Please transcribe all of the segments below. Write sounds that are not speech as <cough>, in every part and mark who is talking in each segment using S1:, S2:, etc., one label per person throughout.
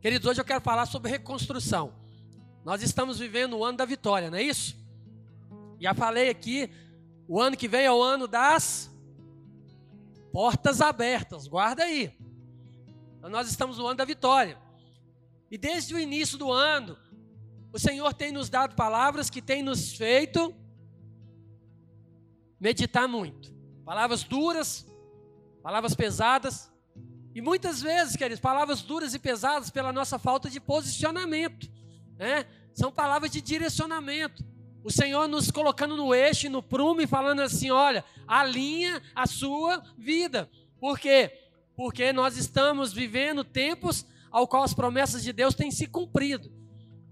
S1: Queridos, hoje eu quero falar sobre reconstrução. Nós estamos vivendo o ano da vitória, não é isso? Já falei aqui, o ano que vem é o ano das portas abertas, guarda aí. Então, nós estamos no ano da vitória. E desde o início do ano, o Senhor tem nos dado palavras que tem nos feito meditar muito. Palavras duras, palavras pesadas, e muitas vezes, queridos, palavras duras e pesadas pela nossa falta de posicionamento, né? São palavras de direcionamento. O Senhor nos colocando no eixo, no prumo e falando assim: olha, alinha a sua vida. Por quê? Porque nós estamos vivendo tempos ao qual as promessas de Deus têm se cumprido.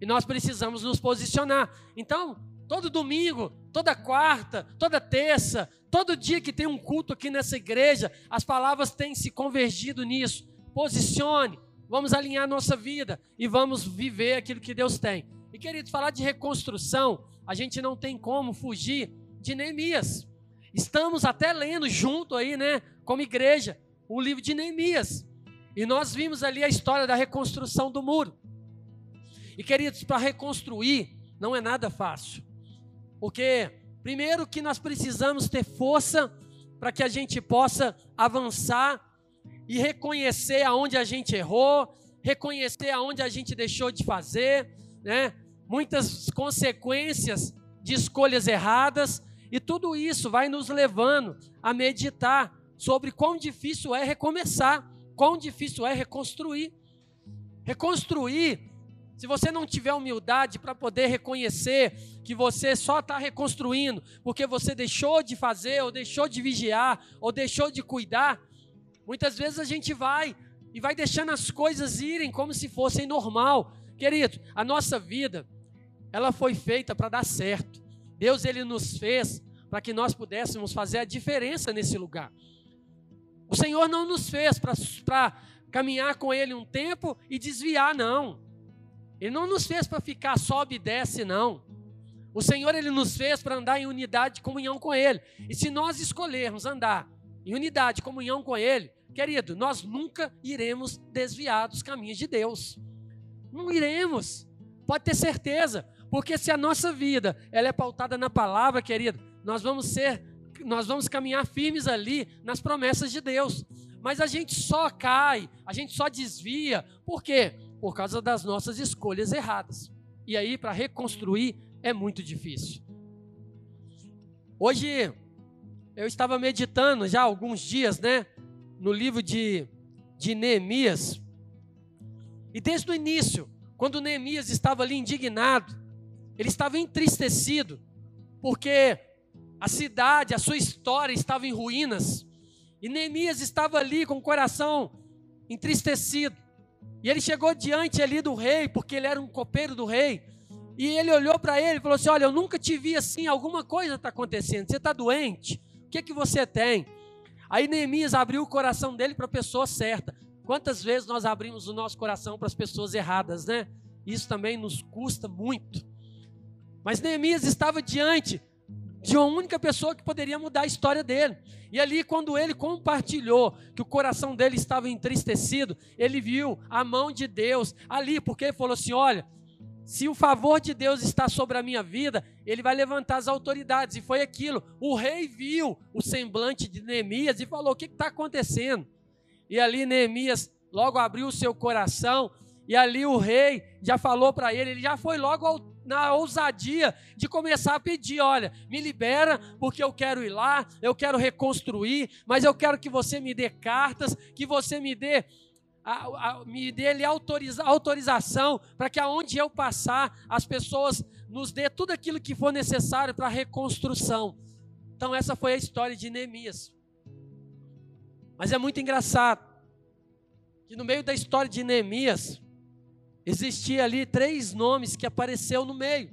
S1: E nós precisamos nos posicionar. Então, todo domingo, toda quarta, toda terça, todo dia que tem um culto aqui nessa igreja, as palavras têm se convergido nisso. Posicione, vamos alinhar nossa vida e vamos viver aquilo que Deus tem. E querido, falar de reconstrução, a gente não tem como fugir de Neemias. Estamos até lendo junto aí, né, como igreja, o livro de Neemias. E nós vimos ali a história da reconstrução do muro. E queridos, para reconstruir não é nada fácil. Porque, primeiro, que nós precisamos ter força para que a gente possa avançar e reconhecer aonde a gente errou, reconhecer aonde a gente deixou de fazer, né? Muitas consequências de escolhas erradas, e tudo isso vai nos levando a meditar sobre quão difícil é recomeçar, quão difícil é reconstruir. Reconstruir se você não tiver humildade para poder reconhecer que você só está reconstruindo porque você deixou de fazer, ou deixou de vigiar, ou deixou de cuidar, muitas vezes a gente vai e vai deixando as coisas irem como se fossem normal. Querido, a nossa vida, ela foi feita para dar certo. Deus ele nos fez para que nós pudéssemos fazer a diferença nesse lugar. O Senhor não nos fez para caminhar com Ele um tempo e desviar, não. Ele não nos fez para ficar sobe e desce, não. O Senhor ele nos fez para andar em unidade e comunhão com Ele. E se nós escolhermos andar em unidade e comunhão com Ele, querido, nós nunca iremos desviar dos caminhos de Deus. Não iremos. Pode ter certeza, porque se a nossa vida ela é pautada na palavra, querido, nós vamos ser, nós vamos caminhar firmes ali nas promessas de Deus. Mas a gente só cai, a gente só desvia. Por quê? Por causa das nossas escolhas erradas. E aí, para reconstruir, é muito difícil. Hoje, eu estava meditando já há alguns dias, né, no livro de, de Neemias. E desde o início, quando Neemias estava ali indignado, ele estava entristecido, porque a cidade, a sua história estava em ruínas. E Neemias estava ali com o coração entristecido. E ele chegou diante ali do rei, porque ele era um copeiro do rei. E ele olhou para ele e falou assim: Olha, eu nunca te vi assim, alguma coisa está acontecendo. Você está doente? O que, que você tem? Aí Neemias abriu o coração dele para a pessoa certa. Quantas vezes nós abrimos o nosso coração para as pessoas erradas, né? Isso também nos custa muito. Mas Neemias estava diante de uma única pessoa que poderia mudar a história dele. E ali, quando ele compartilhou que o coração dele estava entristecido, ele viu a mão de Deus ali, porque ele falou assim: Olha, se o favor de Deus está sobre a minha vida, ele vai levantar as autoridades. E foi aquilo. O rei viu o semblante de Neemias e falou: O que está acontecendo? E ali Neemias logo abriu o seu coração. E ali o rei já falou para ele, ele já foi logo ao na ousadia de começar a pedir: olha, me libera, porque eu quero ir lá, eu quero reconstruir, mas eu quero que você me dê cartas, que você me dê. A, a, me dê autoriza, autorização para que aonde eu passar, as pessoas nos dê tudo aquilo que for necessário para a reconstrução. Então, essa foi a história de Neemias. Mas é muito engraçado que no meio da história de Neemias, existia ali três nomes que apareceu no meio,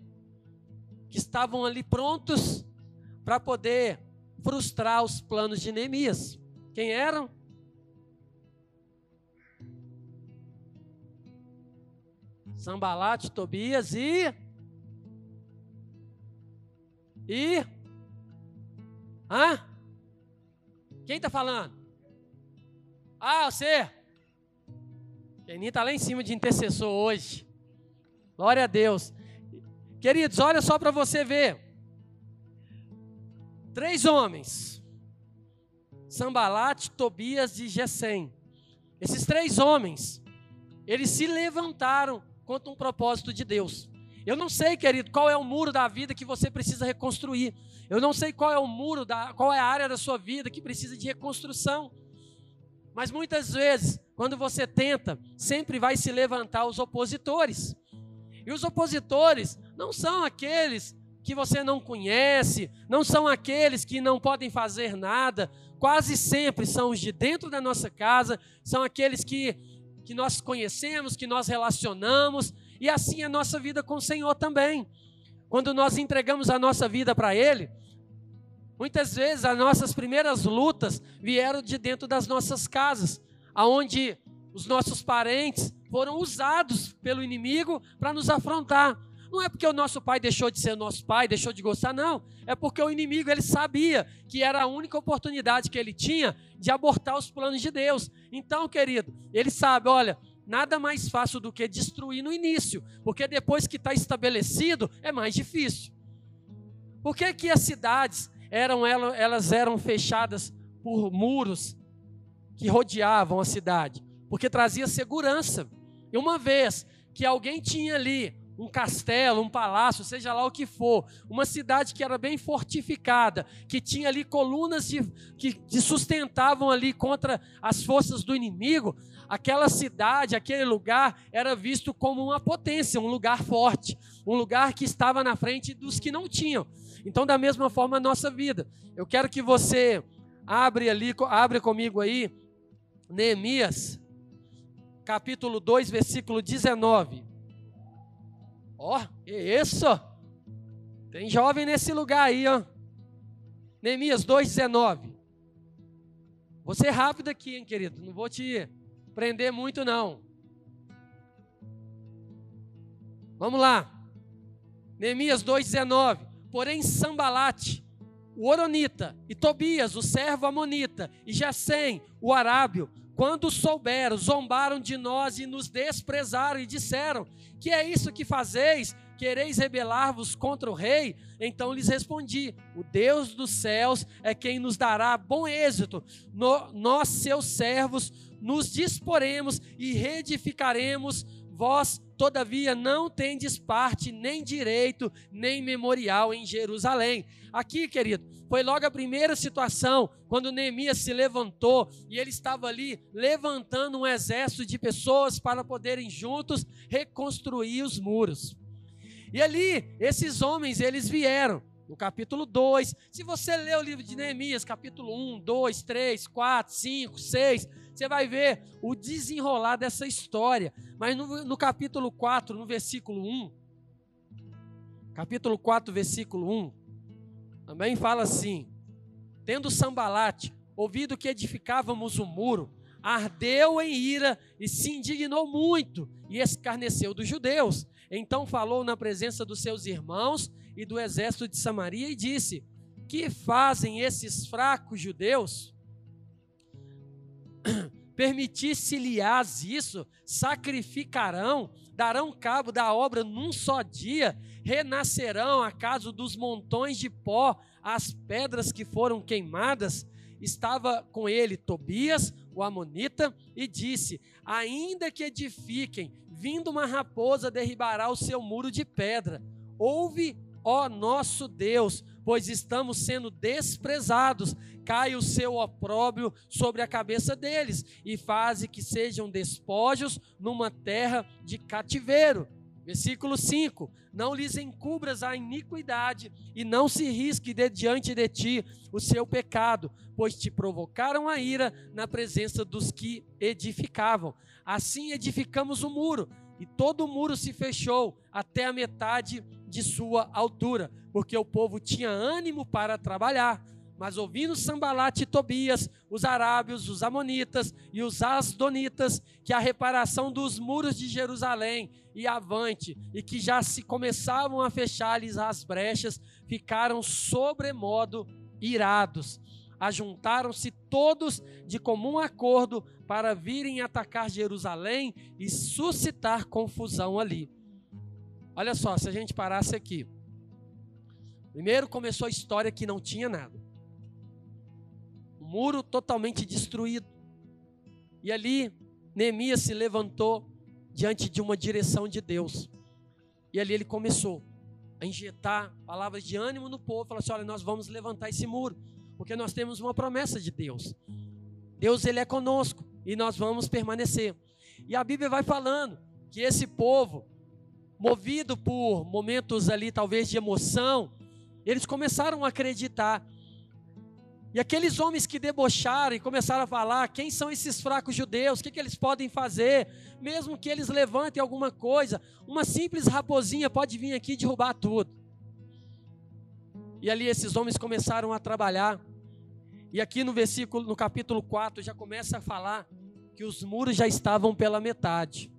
S1: que estavam ali prontos para poder frustrar os planos de Neemias. Quem eram? Sambalate, Tobias e e Hã? Quem está falando? Ah, você. Keninho está lá em cima de intercessor hoje. Glória a Deus. Queridos, olha só para você ver. Três homens. Sambalate, Tobias e Gesem. Esses três homens, eles se levantaram contra um propósito de Deus. Eu não sei, querido, qual é o muro da vida que você precisa reconstruir. Eu não sei qual é o muro, da, qual é a área da sua vida que precisa de reconstrução. Mas muitas vezes, quando você tenta, sempre vai se levantar os opositores. E os opositores não são aqueles que você não conhece, não são aqueles que não podem fazer nada, quase sempre são os de dentro da nossa casa, são aqueles que, que nós conhecemos, que nós relacionamos, e assim é a nossa vida com o Senhor também. Quando nós entregamos a nossa vida para Ele, muitas vezes as nossas primeiras lutas vieram de dentro das nossas casas, aonde os nossos parentes foram usados pelo inimigo para nos afrontar. Não é porque o nosso pai deixou de ser nosso pai, deixou de gostar, não. É porque o inimigo ele sabia que era a única oportunidade que ele tinha de abortar os planos de Deus. Então, querido, ele sabe, olha, nada mais fácil do que destruir no início, porque depois que está estabelecido é mais difícil. Por que, que as cidades eram elas eram fechadas por muros que rodeavam a cidade? Porque trazia segurança. E uma vez que alguém tinha ali um castelo, um palácio, seja lá o que for, uma cidade que era bem fortificada, que tinha ali colunas de, que, que sustentavam ali contra as forças do inimigo, aquela cidade, aquele lugar era visto como uma potência, um lugar forte, um lugar que estava na frente dos que não tinham. Então, da mesma forma, a nossa vida. Eu quero que você abre ali, abre comigo aí, Neemias, capítulo 2, versículo 19. Ó, oh, isso? Tem jovem nesse lugar aí, ó. Neemias 2,19. Vou ser rápido aqui, hein, querido? Não vou te prender muito, não. Vamos lá. Neemias 2,19. Porém, Sambalate, o Oronita, e Tobias, o servo Amonita, e Jacém, o Arábio, quando souberam, zombaram de nós e nos desprezaram e disseram: Que é isso que fazeis? Quereis rebelar-vos contra o rei? Então lhes respondi: O Deus dos céus é quem nos dará bom êxito. No, nós, seus servos, nos disporemos e reedificaremos. Vós, todavia, não tendes parte, nem direito, nem memorial em Jerusalém. Aqui, querido, foi logo a primeira situação, quando Neemias se levantou e ele estava ali levantando um exército de pessoas para poderem juntos reconstruir os muros. E ali, esses homens, eles vieram no capítulo 2. Se você ler o livro de Neemias, capítulo 1, 2, 3, 4, 5, 6, você vai ver o desenrolar dessa história. Mas no, no capítulo 4, no versículo 1, capítulo 4, versículo 1, também fala assim: Tendo Sambalate ouvido que edificávamos o muro, ardeu em ira e se indignou muito e escarneceu dos judeus. Então falou na presença dos seus irmãos e do exército de Samaria e disse: Que fazem esses fracos judeus? <clears throat> Permitisse-lhes isso, sacrificarão, darão cabo da obra num só dia, renascerão acaso dos montões de pó as pedras que foram queimadas. Estava com ele Tobias, o Amonita, e disse: Ainda que edifiquem, vindo uma raposa derribará o seu muro de pedra. Ouve ó nosso Deus, pois estamos sendo desprezados. Cai o seu opróbrio sobre a cabeça deles e faze que sejam despojos numa terra de cativeiro. Versículo 5: Não lhes encubras a iniquidade e não se risque de diante de ti o seu pecado, pois te provocaram a ira na presença dos que edificavam. Assim edificamos o muro, e todo o muro se fechou até a metade de sua altura, porque o povo tinha ânimo para trabalhar. Mas ouvindo Sambalat e Tobias, os arábios, os amonitas e os asdonitas, que a reparação dos muros de Jerusalém e avante, e que já se começavam a fechar-lhes as brechas, ficaram sobremodo irados. ajuntaram-se todos de comum acordo para virem atacar Jerusalém e suscitar confusão ali. Olha só, se a gente parasse aqui. Primeiro começou a história que não tinha nada. O muro totalmente destruído. E ali Neemias se levantou diante de uma direção de Deus. E ali ele começou a injetar palavras de ânimo no povo, falou assim: "Olha, nós vamos levantar esse muro, porque nós temos uma promessa de Deus. Deus ele é conosco e nós vamos permanecer". E a Bíblia vai falando que esse povo movido por momentos ali, talvez de emoção, eles começaram a acreditar. E aqueles homens que debocharam e começaram a falar: quem são esses fracos judeus? O que, que eles podem fazer? Mesmo que eles levantem alguma coisa, uma simples raposinha pode vir aqui e derrubar tudo. E ali esses homens começaram a trabalhar. E aqui no versículo, no capítulo 4, já começa a falar que os muros já estavam pela metade.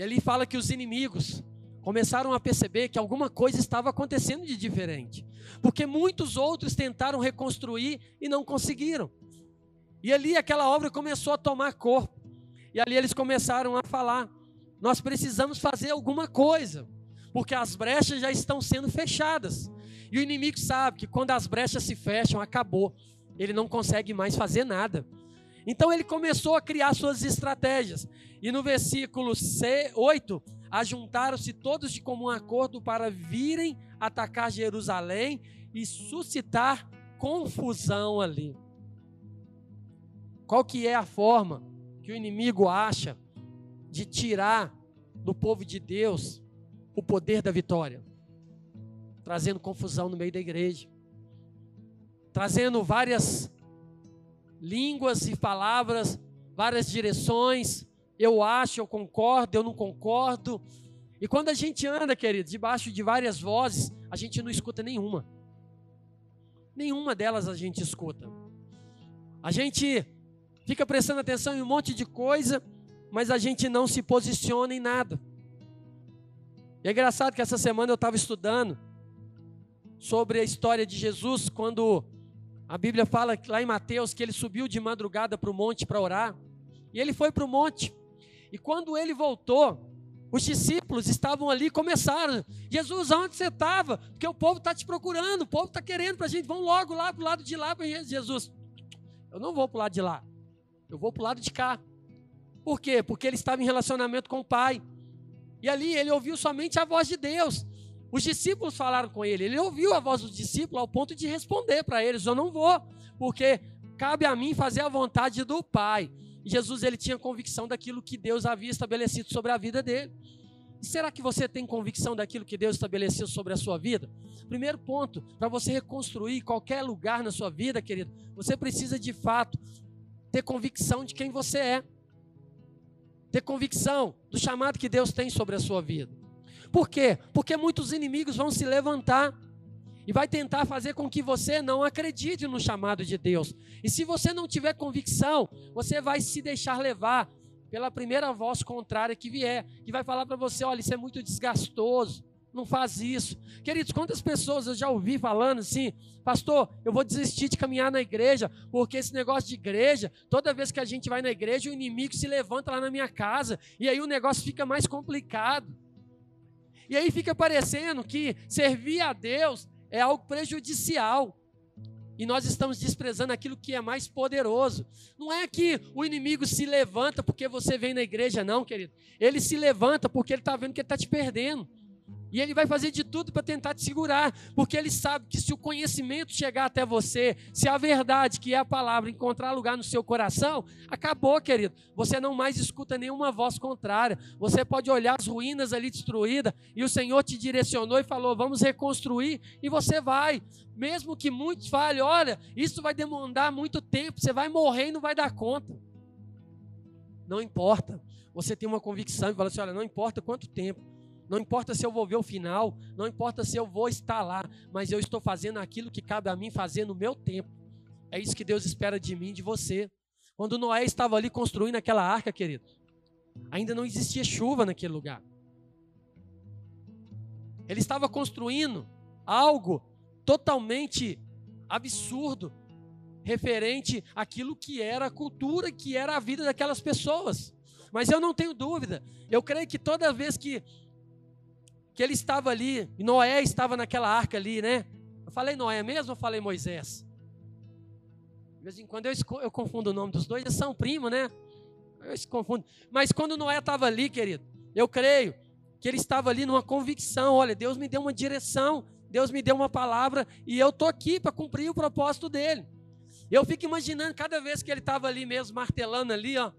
S1: E ali fala que os inimigos começaram a perceber que alguma coisa estava acontecendo de diferente. Porque muitos outros tentaram reconstruir e não conseguiram. E ali aquela obra começou a tomar corpo. E ali eles começaram a falar: nós precisamos fazer alguma coisa, porque as brechas já estão sendo fechadas. E o inimigo sabe que quando as brechas se fecham, acabou. Ele não consegue mais fazer nada. Então ele começou a criar suas estratégias. E no versículo 8, ajuntaram-se todos de comum acordo para virem atacar Jerusalém e suscitar confusão ali. Qual que é a forma que o inimigo acha de tirar do povo de Deus o poder da vitória? Trazendo confusão no meio da igreja. Trazendo várias línguas e palavras, várias direções. Eu acho, eu concordo, eu não concordo. E quando a gente anda, querido, debaixo de várias vozes, a gente não escuta nenhuma. Nenhuma delas a gente escuta. A gente fica prestando atenção em um monte de coisa, mas a gente não se posiciona em nada. E é engraçado que essa semana eu estava estudando sobre a história de Jesus quando a Bíblia fala lá em Mateus que ele subiu de madrugada para o monte para orar. E ele foi para o monte. E quando ele voltou, os discípulos estavam ali e começaram. Jesus, onde você estava? Porque o povo está te procurando, o povo está querendo para a gente. Vão logo lá para o lado de lá Jesus. Eu não vou para o lado de lá. Eu vou para o lado de cá. Por quê? Porque ele estava em relacionamento com o Pai. E ali ele ouviu somente a voz de Deus. Os discípulos falaram com ele, ele ouviu a voz dos discípulos ao ponto de responder para eles: Eu não vou, porque cabe a mim fazer a vontade do Pai. Jesus ele tinha convicção daquilo que Deus havia estabelecido sobre a vida dele. E será que você tem convicção daquilo que Deus estabeleceu sobre a sua vida? Primeiro ponto, para você reconstruir qualquer lugar na sua vida, querido, você precisa de fato ter convicção de quem você é. Ter convicção do chamado que Deus tem sobre a sua vida. Por quê? Porque muitos inimigos vão se levantar e vai tentar fazer com que você não acredite no chamado de Deus. E se você não tiver convicção, você vai se deixar levar pela primeira voz contrária que vier, que vai falar para você: olha, isso é muito desgastoso, não faz isso. Queridos, quantas pessoas eu já ouvi falando assim, pastor, eu vou desistir de caminhar na igreja, porque esse negócio de igreja, toda vez que a gente vai na igreja, o inimigo se levanta lá na minha casa, e aí o negócio fica mais complicado. E aí fica parecendo que servir a Deus é algo prejudicial. E nós estamos desprezando aquilo que é mais poderoso. Não é que o inimigo se levanta porque você vem na igreja, não, querido. Ele se levanta porque ele está vendo que ele está te perdendo. E ele vai fazer de tudo para tentar te segurar, porque ele sabe que se o conhecimento chegar até você, se a verdade, que é a palavra, encontrar lugar no seu coração, acabou, querido. Você não mais escuta nenhuma voz contrária. Você pode olhar as ruínas ali destruídas e o Senhor te direcionou e falou: "Vamos reconstruir", e você vai. Mesmo que muitos falem: "Olha, isso vai demandar muito tempo, você vai morrer e não vai dar conta". Não importa. Você tem uma convicção e fala assim: "Olha, não importa quanto tempo, não importa se eu vou ver o final, não importa se eu vou estar lá, mas eu estou fazendo aquilo que cabe a mim fazer no meu tempo. É isso que Deus espera de mim de você. Quando Noé estava ali construindo aquela arca, querido, ainda não existia chuva naquele lugar. Ele estava construindo algo totalmente absurdo. referente àquilo que era a cultura, que era a vida daquelas pessoas. Mas eu não tenho dúvida, eu creio que toda vez que, que ele estava ali, e Noé estava naquela arca ali, né? Eu falei Noé mesmo ou falei Moisés? De vez em quando eu, eu confundo o nome dos dois, eles são primos, né? Eu se confundo. Mas quando Noé estava ali, querido, eu creio que ele estava ali numa convicção: olha, Deus me deu uma direção, Deus me deu uma palavra e eu estou aqui para cumprir o propósito dele. Eu fico imaginando cada vez que ele estava ali mesmo, martelando ali, ó,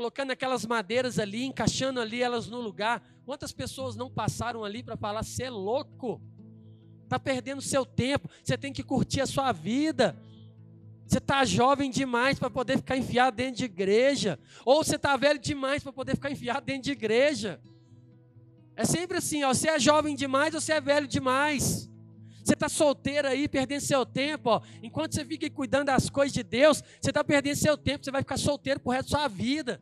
S1: colocando aquelas madeiras ali, encaixando ali elas no lugar. Quantas pessoas não passaram ali para falar: você é louco, está perdendo seu tempo, você tem que curtir a sua vida. Você está jovem demais para poder ficar enfiado dentro de igreja. Ou você está velho demais para poder ficar enfiado dentro de igreja. É sempre assim, ó, você é jovem demais ou você é velho demais. Você está solteiro aí, perdendo seu tempo. Ó. Enquanto você fica cuidando das coisas de Deus, você está perdendo seu tempo. Você vai ficar solteiro pro resto da sua vida.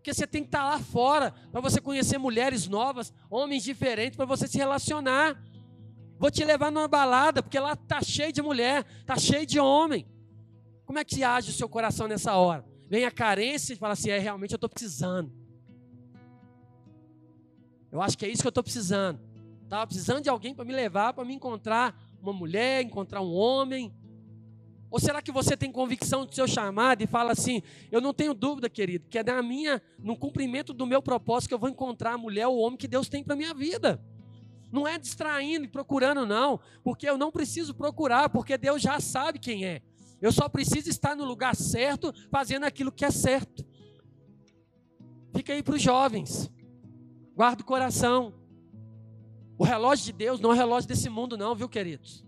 S1: Porque você tem que estar lá fora para você conhecer mulheres novas, homens diferentes, para você se relacionar. Vou te levar numa balada, porque lá tá cheio de mulher, tá cheio de homem. Como é que age o seu coração nessa hora? Vem a carência e fala assim: é realmente eu estou precisando. Eu acho que é isso que eu estou precisando. Estava precisando de alguém para me levar, para me encontrar uma mulher, encontrar um homem. Ou será que você tem convicção do seu chamado e fala assim: eu não tenho dúvida, querido, que é na minha, no cumprimento do meu propósito que eu vou encontrar a mulher ou o homem que Deus tem para minha vida. Não é distraindo e procurando, não, porque eu não preciso procurar, porque Deus já sabe quem é. Eu só preciso estar no lugar certo, fazendo aquilo que é certo. Fica aí para os jovens. Guarda o coração. O relógio de Deus não é o relógio desse mundo, não, viu, queridos?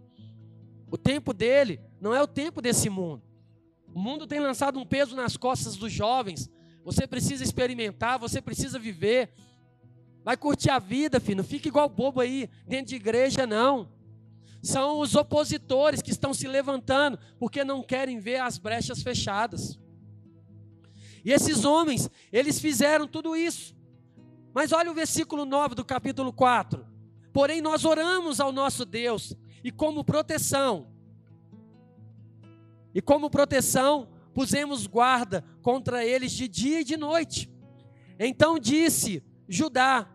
S1: O tempo dele não é o tempo desse mundo. O mundo tem lançado um peso nas costas dos jovens. Você precisa experimentar, você precisa viver. Vai curtir a vida, filho. Não fica igual bobo aí dentro de igreja, não são os opositores que estão se levantando porque não querem ver as brechas fechadas. E esses homens, eles fizeram tudo isso. Mas olha o versículo 9 do capítulo 4. Porém, nós oramos ao nosso Deus, e como proteção, e como proteção, pusemos guarda contra eles de dia e de noite. Então disse Judá: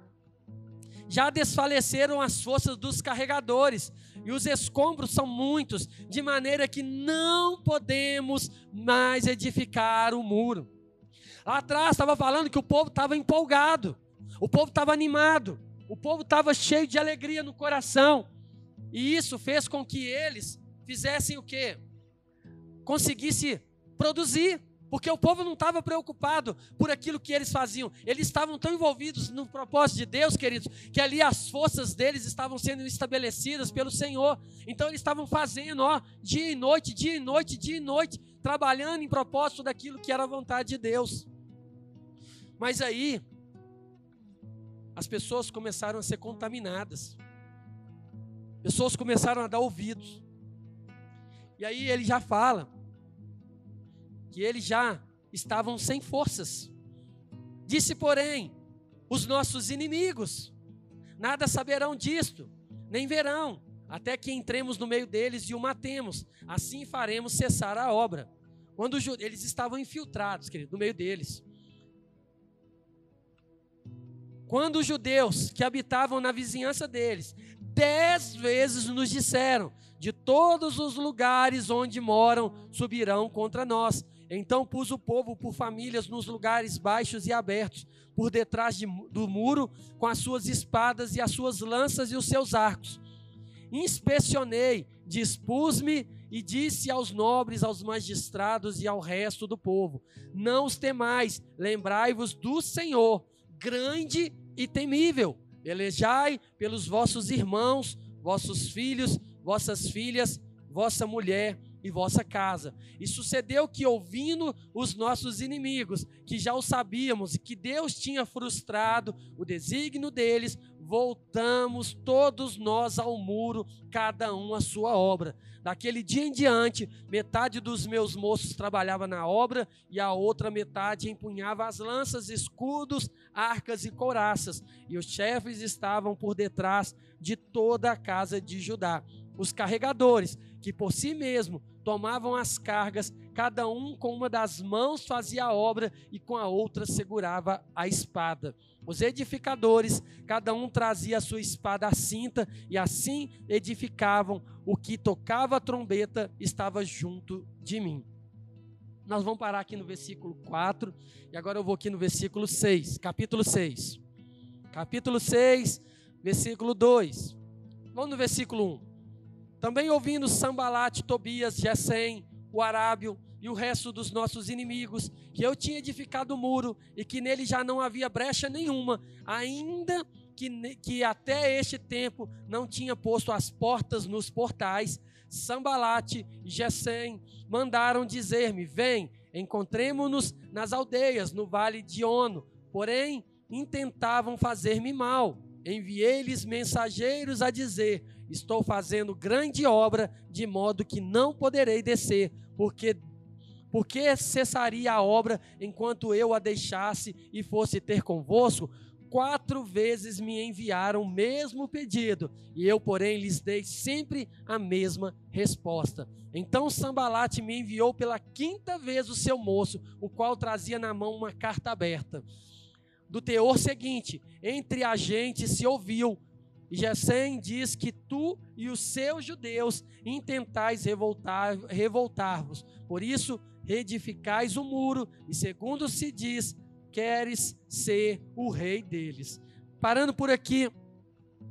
S1: Já desfaleceram as forças dos carregadores, e os escombros são muitos, de maneira que não podemos mais edificar o muro. Lá atrás estava falando que o povo estava empolgado, o povo estava animado, o povo estava cheio de alegria no coração, e isso fez com que eles fizessem o quê? Conseguisse produzir. Porque o povo não estava preocupado por aquilo que eles faziam. Eles estavam tão envolvidos no propósito de Deus, queridos, que ali as forças deles estavam sendo estabelecidas pelo Senhor. Então eles estavam fazendo, ó, dia e noite, dia e noite, dia e noite, trabalhando em propósito daquilo que era a vontade de Deus. Mas aí as pessoas começaram a ser contaminadas. Pessoas começaram a dar ouvidos. E aí ele já fala que eles já estavam sem forças. Disse, porém, os nossos inimigos: nada saberão disto, nem verão, até que entremos no meio deles e o matemos. Assim faremos cessar a obra. Quando eles estavam infiltrados, querido, no meio deles. Quando os judeus que habitavam na vizinhança deles, dez vezes nos disseram: de todos os lugares onde moram, subirão contra nós. Então pus o povo por famílias nos lugares baixos e abertos, por detrás de, do muro, com as suas espadas e as suas lanças e os seus arcos. Inspecionei, dispus-me e disse aos nobres, aos magistrados e ao resto do povo: Não os temais, lembrai-vos do Senhor, grande e temível. Elejai pelos vossos irmãos, vossos filhos, vossas filhas, vossa mulher e vossa casa. E sucedeu que, ouvindo os nossos inimigos, que já o sabíamos e que Deus tinha frustrado o desígnio deles, voltamos todos nós ao muro, cada um a sua obra. Daquele dia em diante, metade dos meus moços trabalhava na obra e a outra metade empunhava as lanças, escudos, arcas e couraças. E os chefes estavam por detrás de toda a casa de Judá. Os carregadores, que por si mesmo tomavam as cargas, cada um com uma das mãos fazia a obra e com a outra segurava a espada. Os edificadores, cada um trazia a sua espada à cinta, e assim edificavam. O que tocava a trombeta estava junto de mim. Nós vamos parar aqui no versículo 4, e agora eu vou aqui no versículo 6, capítulo 6. Capítulo 6, versículo 2. Vamos no versículo 1. Também ouvindo Sambalate, Tobias, Gesem, o Arábio e o resto dos nossos inimigos, que eu tinha edificado o muro e que nele já não havia brecha nenhuma, ainda que, que até este tempo não tinha posto as portas nos portais, Sambalate e Gesem mandaram dizer-me: Vem, encontremo-nos nas aldeias, no vale de Ono. Porém, intentavam fazer-me mal. Enviei-lhes mensageiros a dizer: Estou fazendo grande obra, de modo que não poderei descer, porque porque cessaria a obra enquanto eu a deixasse e fosse ter convosco? Quatro vezes me enviaram o mesmo pedido, e eu, porém, lhes dei sempre a mesma resposta. Então Sambalate me enviou pela quinta vez o seu moço, o qual trazia na mão uma carta aberta. Do teor seguinte: entre a gente se ouviu e Gesem diz que tu e os seus judeus intentais revoltar, revoltar-vos. Por isso, reedificais o muro, e segundo se diz, queres ser o rei deles. Parando por aqui,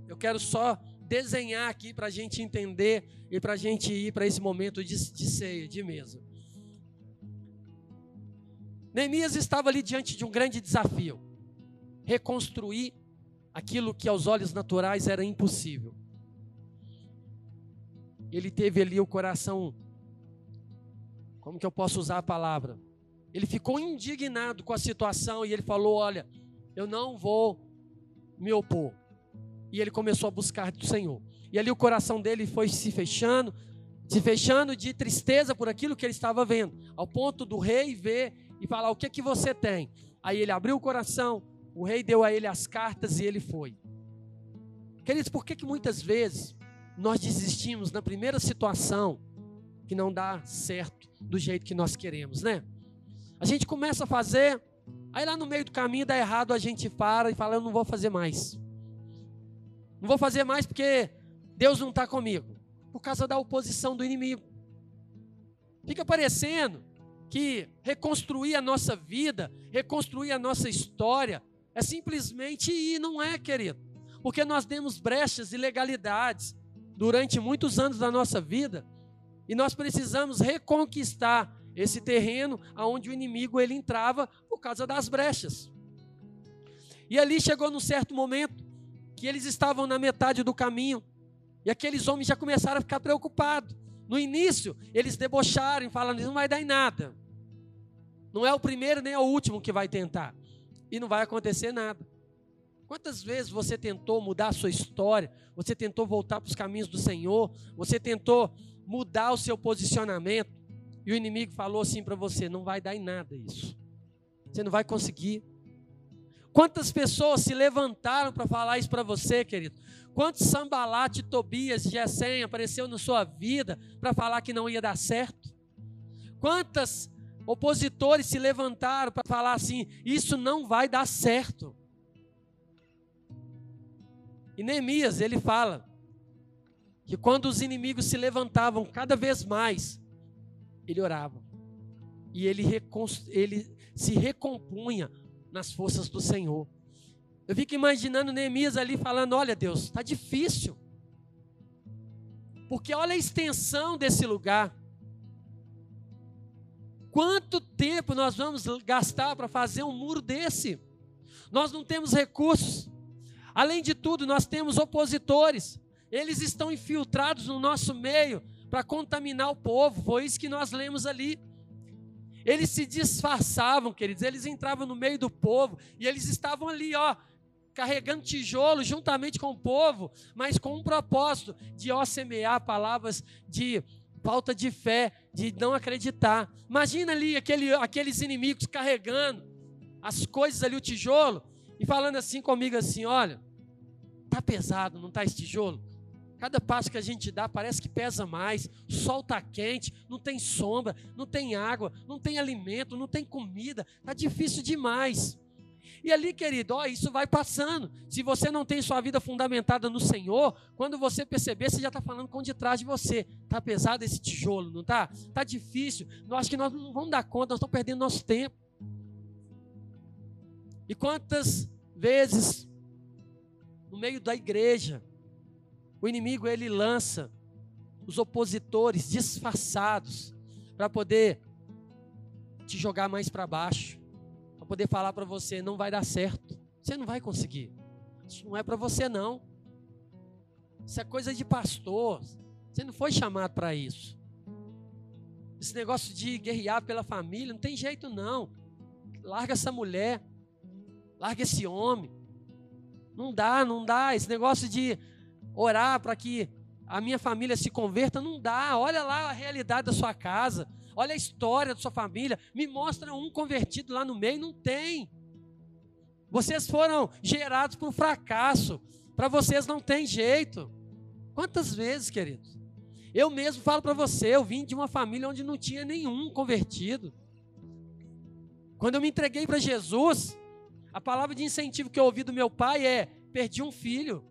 S1: eu quero só desenhar aqui para a gente entender e para a gente ir para esse momento de, de ceia, de mesa. Neemias estava ali diante de um grande desafio: reconstruir aquilo que aos olhos naturais era impossível. Ele teve ali o coração, como que eu posso usar a palavra? Ele ficou indignado com a situação e ele falou: Olha, eu não vou me opor. E ele começou a buscar do Senhor. E ali o coração dele foi se fechando, se fechando de tristeza por aquilo que ele estava vendo, ao ponto do rei ver e falar: O que é que você tem? Aí ele abriu o coração, o rei deu a ele as cartas e ele foi. Queridos, por que, que muitas vezes nós desistimos na primeira situação que não dá certo do jeito que nós queremos, né? A gente começa a fazer, aí lá no meio do caminho dá errado, a gente para e fala: Eu não vou fazer mais. Não vou fazer mais porque Deus não está comigo, por causa da oposição do inimigo. Fica parecendo que reconstruir a nossa vida, reconstruir a nossa história, é simplesmente ir, não é, querido. Porque nós demos brechas e legalidades durante muitos anos da nossa vida e nós precisamos reconquistar esse terreno aonde o inimigo ele entrava por causa das brechas. E ali chegou num certo momento que eles estavam na metade do caminho e aqueles homens já começaram a ficar preocupados. No início, eles debocharam, falando: não vai dar em nada. Não é o primeiro nem é o último que vai tentar e não vai acontecer nada. Quantas vezes você tentou mudar a sua história? Você tentou voltar para os caminhos do Senhor? Você tentou mudar o seu posicionamento? E o inimigo falou assim para você: não vai dar em nada isso. Você não vai conseguir. Quantas pessoas se levantaram para falar isso para você, querido? Quantos sambalate, Tobias, Gesem apareceu na sua vida para falar que não ia dar certo? Quantas opositores se levantaram para falar assim: isso não vai dar certo. E Neemias, ele fala que quando os inimigos se levantavam cada vez mais, ele orava. E ele, ele se recompunha nas forças do Senhor. Eu fico imaginando Neemias ali falando: Olha, Deus, está difícil. Porque olha a extensão desse lugar. Quanto tempo nós vamos gastar para fazer um muro desse? Nós não temos recursos. Além de tudo, nós temos opositores. Eles estão infiltrados no nosso meio para contaminar o povo. Foi isso que nós lemos ali. Eles se disfarçavam, queridos. Eles entravam no meio do povo e eles estavam ali, ó, carregando tijolo juntamente com o povo, mas com um propósito de ó semear palavras de falta de fé, de não acreditar. Imagina ali aquele, aqueles inimigos carregando as coisas ali, o tijolo, e falando assim comigo assim: olha, tá pesado, não tá esse tijolo? Cada passo que a gente dá parece que pesa mais. O sol está quente, não tem sombra, não tem água, não tem alimento, não tem comida. Está difícil demais. E ali, querido, ó, isso vai passando. Se você não tem sua vida fundamentada no Senhor, quando você perceber, você já está falando com de trás de você. Está pesado esse tijolo, não está? Está difícil. Eu acho que nós não vamos dar conta, nós estamos perdendo nosso tempo. E quantas vezes, no meio da igreja, o inimigo ele lança os opositores disfarçados para poder te jogar mais para baixo, para poder falar para você não vai dar certo, você não vai conseguir. Isso não é para você não. Isso é coisa de pastor. Você não foi chamado para isso. Esse negócio de guerrear pela família, não tem jeito não. Larga essa mulher. Larga esse homem. Não dá, não dá. Esse negócio de orar para que a minha família se converta, não dá. Olha lá a realidade da sua casa, olha a história da sua família. Me mostra um convertido lá no meio, não tem. Vocês foram gerados por um fracasso. Para vocês não tem jeito. Quantas vezes, queridos? Eu mesmo falo para você, eu vim de uma família onde não tinha nenhum convertido. Quando eu me entreguei para Jesus, a palavra de incentivo que eu ouvi do meu pai é: perdi um filho.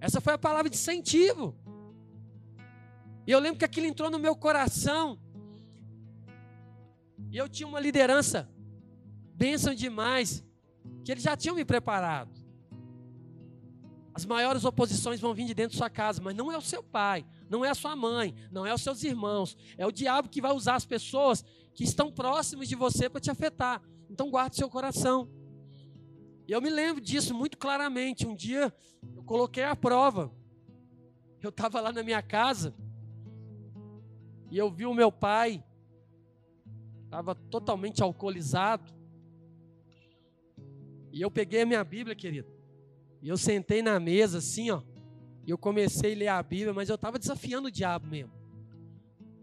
S1: Essa foi a palavra de incentivo. E eu lembro que aquilo entrou no meu coração. E eu tinha uma liderança, bênção demais, que eles já tinham me preparado. As maiores oposições vão vir de dentro da sua casa, mas não é o seu pai, não é a sua mãe, não é os seus irmãos. É o diabo que vai usar as pessoas que estão próximas de você para te afetar. Então guarde seu coração. E eu me lembro disso muito claramente. Um dia eu coloquei a prova. Eu estava lá na minha casa e eu vi o meu pai, estava totalmente alcoolizado. E eu peguei a minha Bíblia, querido, e eu sentei na mesa assim, ó, e eu comecei a ler a Bíblia, mas eu estava desafiando o diabo mesmo.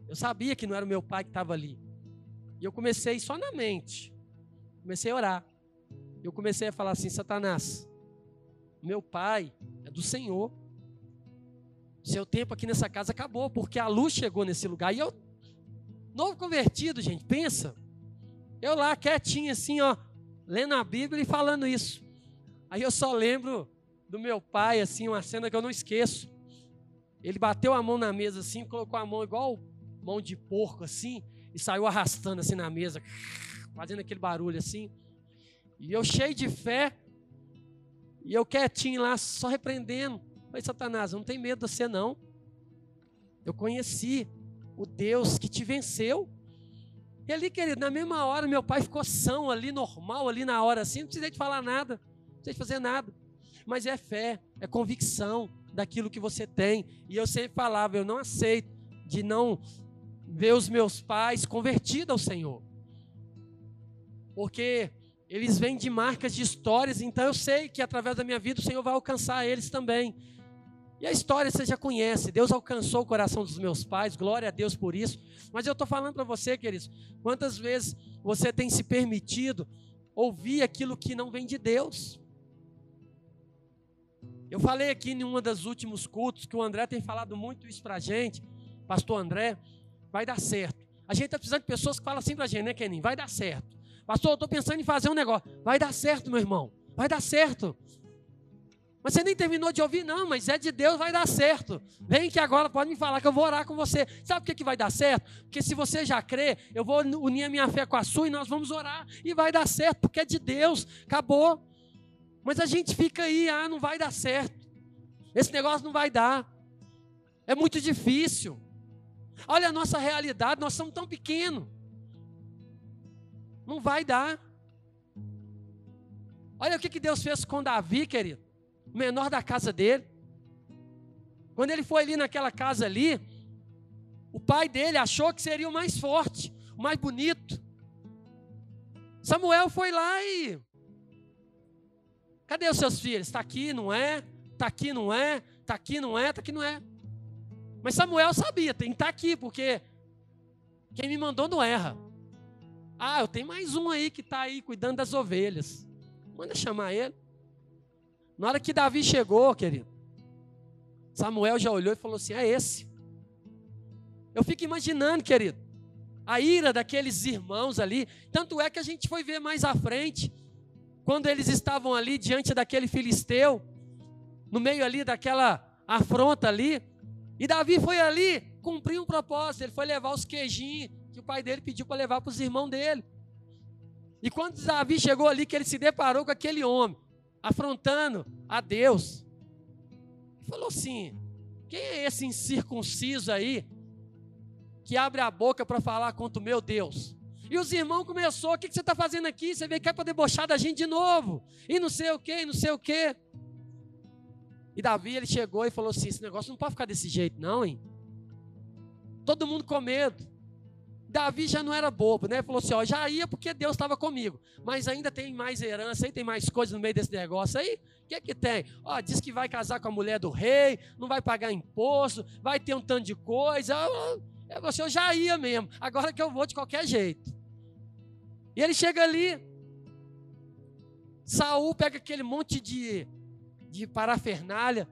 S1: Eu sabia que não era o meu pai que estava ali. E eu comecei só na mente. Comecei a orar eu comecei a falar assim: Satanás, meu pai é do Senhor. Seu tempo aqui nessa casa acabou, porque a luz chegou nesse lugar. E eu, novo convertido, gente, pensa. Eu lá quietinho assim, ó, lendo a Bíblia e falando isso. Aí eu só lembro do meu pai, assim, uma cena que eu não esqueço. Ele bateu a mão na mesa assim, colocou a mão igual mão de porco assim, e saiu arrastando assim na mesa, fazendo aquele barulho assim. E eu cheio de fé, e eu quietinho lá, só repreendendo. Falei, Satanás, não tem medo de você não. Eu conheci o Deus que te venceu. E ali, querido, na mesma hora, meu pai ficou são ali, normal, ali na hora assim, não precisei de falar nada, não precisei de fazer nada. Mas é fé, é convicção daquilo que você tem. E eu sempre falava, eu não aceito de não ver os meus pais convertidos ao Senhor. Porque eles vêm de marcas de histórias, então eu sei que através da minha vida o Senhor vai alcançar eles também. E a história você já conhece, Deus alcançou o coração dos meus pais, glória a Deus por isso. Mas eu estou falando para você, queridos, quantas vezes você tem se permitido ouvir aquilo que não vem de Deus? Eu falei aqui em um dos últimos cultos que o André tem falado muito isso para a gente, pastor André, vai dar certo. A gente está precisando de pessoas que falam assim para a gente, né, Kenin? Vai dar certo. Pastor, eu estou pensando em fazer um negócio. Vai dar certo, meu irmão. Vai dar certo. Mas você nem terminou de ouvir, não, mas é de Deus, vai dar certo. Vem que agora pode me falar que eu vou orar com você. Sabe por que, que vai dar certo? Porque se você já crê, eu vou unir a minha fé com a sua e nós vamos orar. E vai dar certo, porque é de Deus. Acabou. Mas a gente fica aí, ah, não vai dar certo. Esse negócio não vai dar. É muito difícil. Olha a nossa realidade, nós somos tão pequenos. Não vai dar. Olha o que, que Deus fez com Davi, querido. O menor da casa dele. Quando ele foi ali naquela casa ali, o pai dele achou que seria o mais forte, o mais bonito. Samuel foi lá e. Cadê os seus filhos? Está aqui, não é? Está aqui, não é? Está aqui, não é? Está aqui, não é? Mas Samuel sabia, tem que estar tá aqui, porque quem me mandou não erra. Ah, eu tenho mais um aí que está aí cuidando das ovelhas. Manda chamar ele. Na hora que Davi chegou, querido, Samuel já olhou e falou assim: é esse. Eu fico imaginando, querido, a ira daqueles irmãos ali. Tanto é que a gente foi ver mais à frente, quando eles estavam ali diante daquele filisteu, no meio ali daquela afronta ali. E Davi foi ali cumprir um propósito, ele foi levar os queijinhos que o pai dele pediu para levar para os irmãos dele. E quando Davi chegou ali, que ele se deparou com aquele homem, afrontando a Deus, ele falou assim: quem é esse incircunciso aí, que abre a boca para falar contra o meu Deus? E os irmãos começou, o que, você está fazendo aqui? Você veio quer para debochar da gente de novo. E não sei o que, não sei o que. E Davi, ele chegou e falou assim, esse negócio não pode ficar desse jeito não, hein? Todo mundo com medo. Davi já não era bobo, né? Falou assim: ó, já ia porque Deus estava comigo, mas ainda tem mais herança, aí tem mais coisas no meio desse negócio aí. O que é que tem? Ó, diz que vai casar com a mulher do rei, não vai pagar imposto, vai ter um tanto de coisa. É você, eu já ia mesmo. Agora que eu vou de qualquer jeito. E ele chega ali. Saul pega aquele monte de, de parafernália,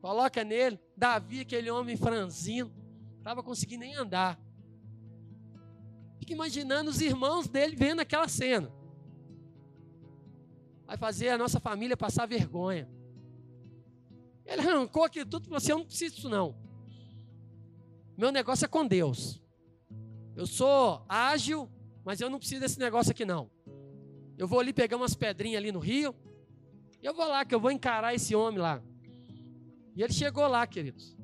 S1: coloca nele. Davi, aquele homem franzino, estava conseguindo nem andar. Imaginando os irmãos dele vendo aquela cena. Vai fazer a nossa família passar vergonha. Ele arrancou aquilo tudo falou assim: Eu não preciso disso, não. Meu negócio é com Deus. Eu sou ágil, mas eu não preciso desse negócio aqui, não. Eu vou ali pegar umas pedrinhas ali no rio. E eu vou lá, que eu vou encarar esse homem lá. E ele chegou lá, queridos.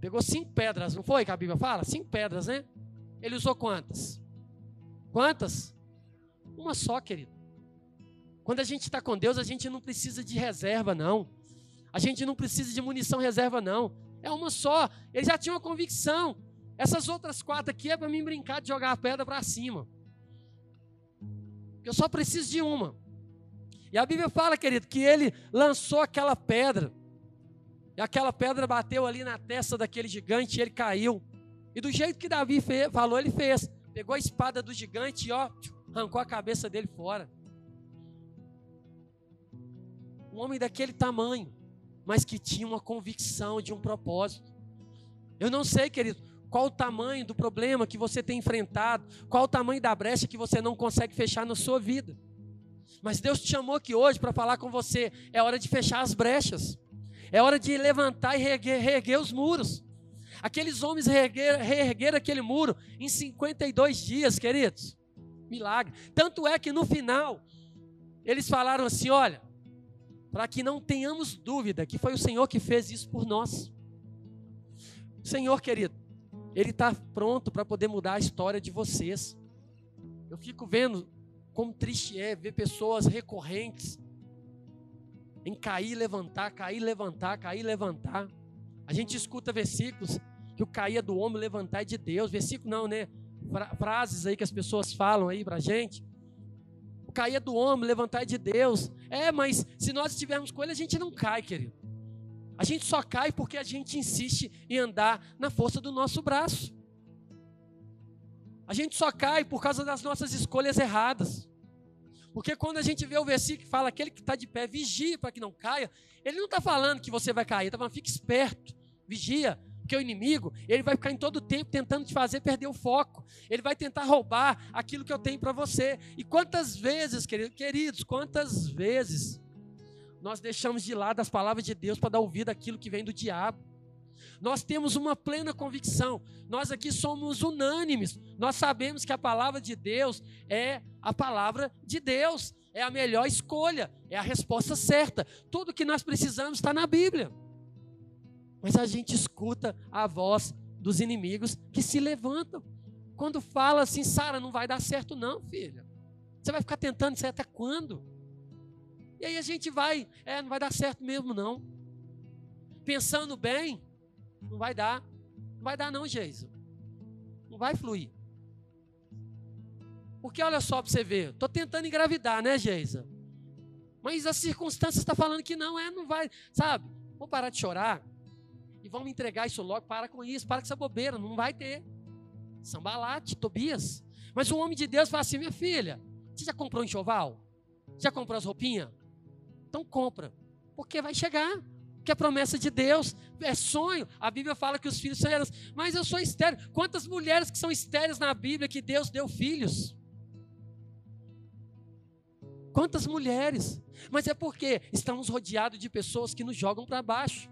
S1: Pegou cinco pedras, não foi que a Bíblia fala? Cinco pedras, né? Ele usou quantas? Quantas? Uma só, querido. Quando a gente está com Deus, a gente não precisa de reserva, não. A gente não precisa de munição reserva, não. É uma só. Ele já tinha uma convicção. Essas outras quatro aqui é para mim brincar de jogar a pedra para cima. Eu só preciso de uma. E a Bíblia fala, querido, que ele lançou aquela pedra. E aquela pedra bateu ali na testa daquele gigante e ele caiu. E do jeito que Davi fez, falou, ele fez. Pegou a espada do gigante e ó, arrancou a cabeça dele fora. Um homem daquele tamanho, mas que tinha uma convicção de um propósito. Eu não sei, querido, qual o tamanho do problema que você tem enfrentado, qual o tamanho da brecha que você não consegue fechar na sua vida. Mas Deus te chamou aqui hoje para falar com você. É hora de fechar as brechas. É hora de levantar e reerguer, reerguer os muros. Aqueles homens reergueram, reergueram aquele muro em 52 dias, queridos. Milagre. Tanto é que no final, eles falaram assim: olha, para que não tenhamos dúvida que foi o Senhor que fez isso por nós. Senhor, querido, Ele está pronto para poder mudar a história de vocês. Eu fico vendo como triste é ver pessoas recorrentes em cair, levantar, cair, levantar, cair, levantar. A gente escuta versículos que o cair do homem, levantar é de Deus. Versículo não, né? Frases aí que as pessoas falam aí pra gente. O cair do homem, levantar é de Deus. É, mas se nós estivermos com ele, a gente não cai, querido. A gente só cai porque a gente insiste em andar na força do nosso braço. A gente só cai por causa das nossas escolhas erradas. Porque quando a gente vê o versículo que fala aquele que está de pé, vigia para que não caia, ele não está falando que você vai cair, está falando, fique esperto vigia, porque o inimigo, ele vai ficar em todo tempo tentando te fazer perder o foco. Ele vai tentar roubar aquilo que eu tenho para você. E quantas vezes, queridos, quantas vezes nós deixamos de lado as palavras de Deus para dar ouvido àquilo que vem do diabo. Nós temos uma plena convicção. Nós aqui somos unânimes. Nós sabemos que a palavra de Deus é a palavra de Deus. É a melhor escolha, é a resposta certa. Tudo que nós precisamos está na Bíblia. Mas a gente escuta a voz dos inimigos que se levantam. Quando fala assim, Sara, não vai dar certo, não, filha. Você vai ficar tentando isso até quando? E aí a gente vai, é, não vai dar certo mesmo, não. Pensando bem, não vai dar. Não vai dar, não, Geisa. Não vai fluir. Porque olha só para você ver, estou tentando engravidar, né, Geisa? Mas as circunstâncias estão tá falando que não, é, não vai, sabe? Vou parar de chorar e vão me entregar isso logo. Para com isso, para com essa bobeira, não vai ter. Sambalate, Tobias. Mas o homem de Deus fala assim: minha filha, você já comprou um enxoval? Já comprou as roupinhas? Então compra, porque vai chegar. que é promessa de Deus, é sonho. A Bíblia fala que os filhos são herança, mas eu sou estéreo. Quantas mulheres que são estéreis na Bíblia que Deus deu filhos? Quantas mulheres? Mas é porque estamos rodeados de pessoas que nos jogam para baixo.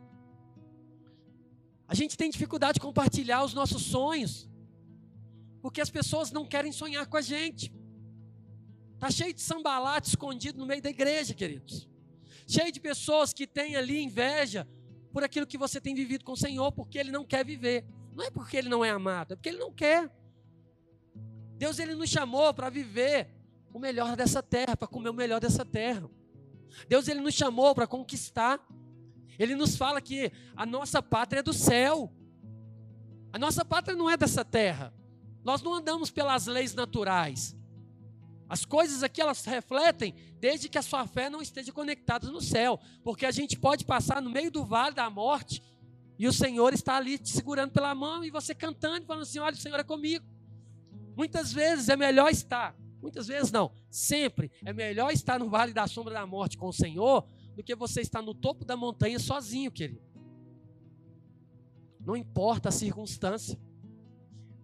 S1: A gente tem dificuldade de compartilhar os nossos sonhos, porque as pessoas não querem sonhar com a gente. Está cheio de sambalate escondido no meio da igreja, queridos. Cheio de pessoas que têm ali inveja por aquilo que você tem vivido com o Senhor, porque ele não quer viver. Não é porque ele não é amado, é porque ele não quer. Deus ele nos chamou para viver o melhor dessa terra, para comer o melhor dessa terra. Deus ele nos chamou para conquistar. Ele nos fala que a nossa pátria é do céu. A nossa pátria não é dessa terra. Nós não andamos pelas leis naturais. As coisas aqui elas refletem desde que a sua fé não esteja conectada no céu, porque a gente pode passar no meio do vale da morte e o Senhor está ali te segurando pela mão e você cantando, falando assim: "Olha, o Senhor é comigo". Muitas vezes é melhor estar, muitas vezes não, sempre é melhor estar no vale da sombra da morte com o Senhor do que você estar no topo da montanha sozinho, querido. Não importa a circunstância.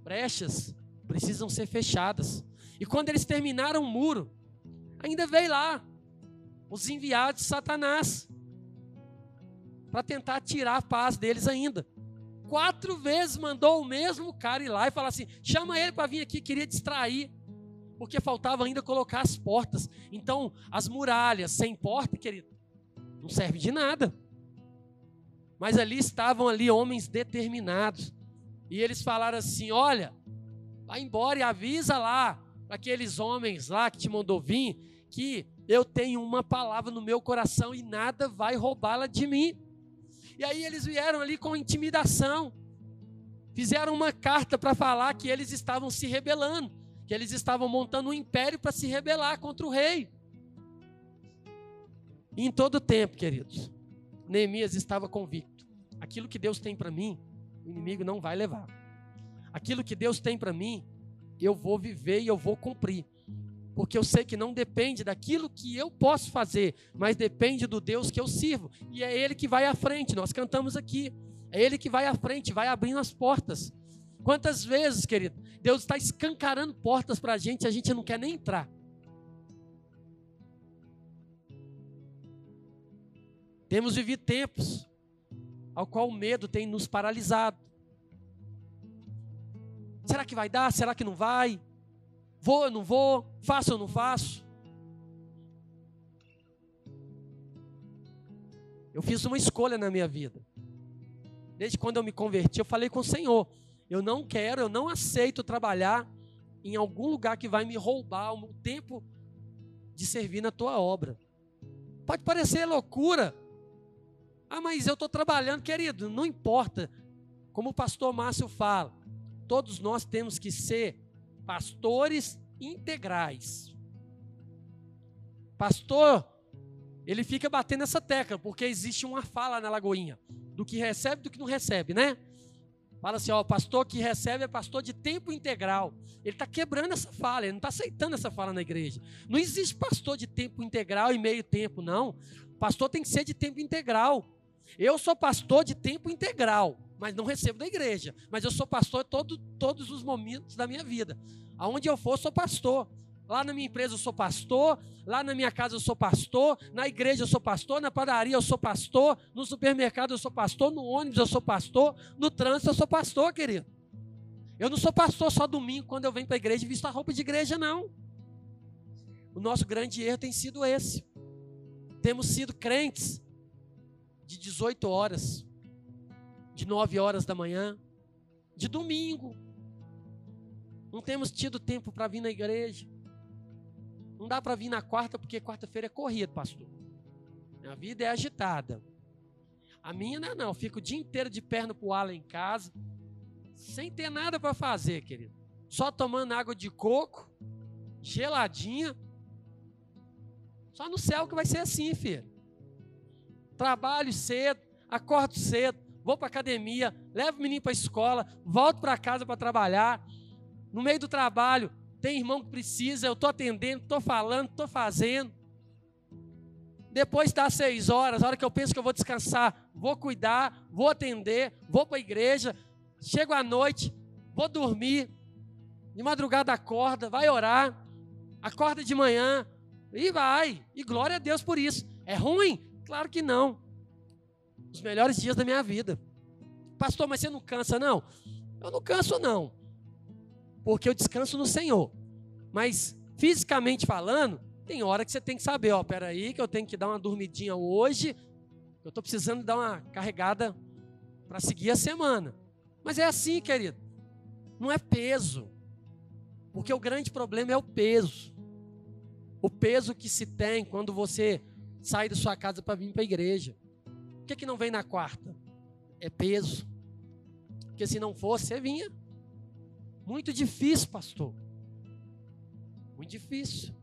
S1: Brechas precisam ser fechadas. E quando eles terminaram o muro, ainda veio lá os enviados de Satanás para tentar tirar a paz deles ainda. Quatro vezes mandou o mesmo cara ir lá e falar assim: chama ele para vir aqui, queria distrair. Porque faltava ainda colocar as portas. Então, as muralhas sem porta, querido, não serve de nada. Mas ali estavam ali homens determinados. E eles falaram assim: olha, vai embora e avisa lá aqueles homens lá que te mandou vir, que eu tenho uma palavra no meu coração e nada vai roubá-la de mim. E aí eles vieram ali com intimidação, fizeram uma carta para falar que eles estavam se rebelando, que eles estavam montando um império para se rebelar contra o rei. E em todo tempo, queridos, Neemias estava convicto: aquilo que Deus tem para mim, o inimigo não vai levar. Aquilo que Deus tem para mim, eu vou viver e eu vou cumprir. Porque eu sei que não depende daquilo que eu posso fazer, mas depende do Deus que eu sirvo. E é Ele que vai à frente, nós cantamos aqui. É Ele que vai à frente, vai abrindo as portas. Quantas vezes, querido, Deus está escancarando portas para a gente e a gente não quer nem entrar. Temos vivido tempos ao qual o medo tem nos paralisado. Será que vai dar? Será que não vai? Vou ou não vou? Faço ou não faço? Eu fiz uma escolha na minha vida. Desde quando eu me converti, eu falei com o Senhor: eu não quero, eu não aceito trabalhar em algum lugar que vai me roubar o tempo de servir na tua obra. Pode parecer loucura. Ah, mas eu estou trabalhando, querido, não importa. Como o pastor Márcio fala, todos nós temos que ser pastores integrais. Pastor, ele fica batendo essa tecla, porque existe uma fala na Lagoinha, do que recebe e do que não recebe, né? Fala assim, ó, pastor que recebe é pastor de tempo integral. Ele está quebrando essa fala, ele não está aceitando essa fala na igreja. Não existe pastor de tempo integral e meio tempo, não. pastor tem que ser de tempo integral. Eu sou pastor de tempo integral mas não recebo da igreja. Mas eu sou pastor todo, todos os momentos da minha vida. Aonde eu for, sou pastor. Lá na minha empresa eu sou pastor, lá na minha casa eu sou pastor, na igreja eu sou pastor, na padaria eu sou pastor, no supermercado eu sou pastor, no ônibus eu sou pastor, no trânsito eu sou pastor, querido. Eu não sou pastor só domingo quando eu venho para a igreja e visto a roupa de igreja, não. O nosso grande erro tem sido esse. Temos sido crentes de 18 horas, de nove horas da manhã, de domingo. Não temos tido tempo para vir na igreja. Não dá para vir na quarta, porque quarta-feira é corrida, pastor. A vida é agitada. A minha não é não. Eu fico o dia inteiro de perna pro ar em casa, sem ter nada para fazer, querido. Só tomando água de coco, geladinha. Só no céu que vai ser assim, filho. Trabalho cedo, acordo cedo, vou para academia, levo o menino para a escola, volto para casa para trabalhar. No meio do trabalho, tem irmão que precisa, eu estou atendendo, estou falando, estou fazendo. Depois das seis horas, a hora que eu penso que eu vou descansar, vou cuidar, vou atender, vou para a igreja. Chego à noite, vou dormir. De madrugada acorda, vai orar. Acorda de manhã e vai. E glória a Deus por isso. É ruim? Claro que não. Os melhores dias da minha vida. Pastor, mas você não cansa, não? Eu não canso, não. Porque eu descanso no Senhor. Mas, fisicamente falando, tem hora que você tem que saber, ó, peraí, que eu tenho que dar uma dormidinha hoje. Eu estou precisando dar uma carregada para seguir a semana. Mas é assim, querido. Não é peso. Porque o grande problema é o peso. O peso que se tem quando você sai da sua casa para vir para a igreja. Por que, que não vem na quarta? É peso. Porque se não fosse, você vinha. Muito difícil, pastor. Muito difícil.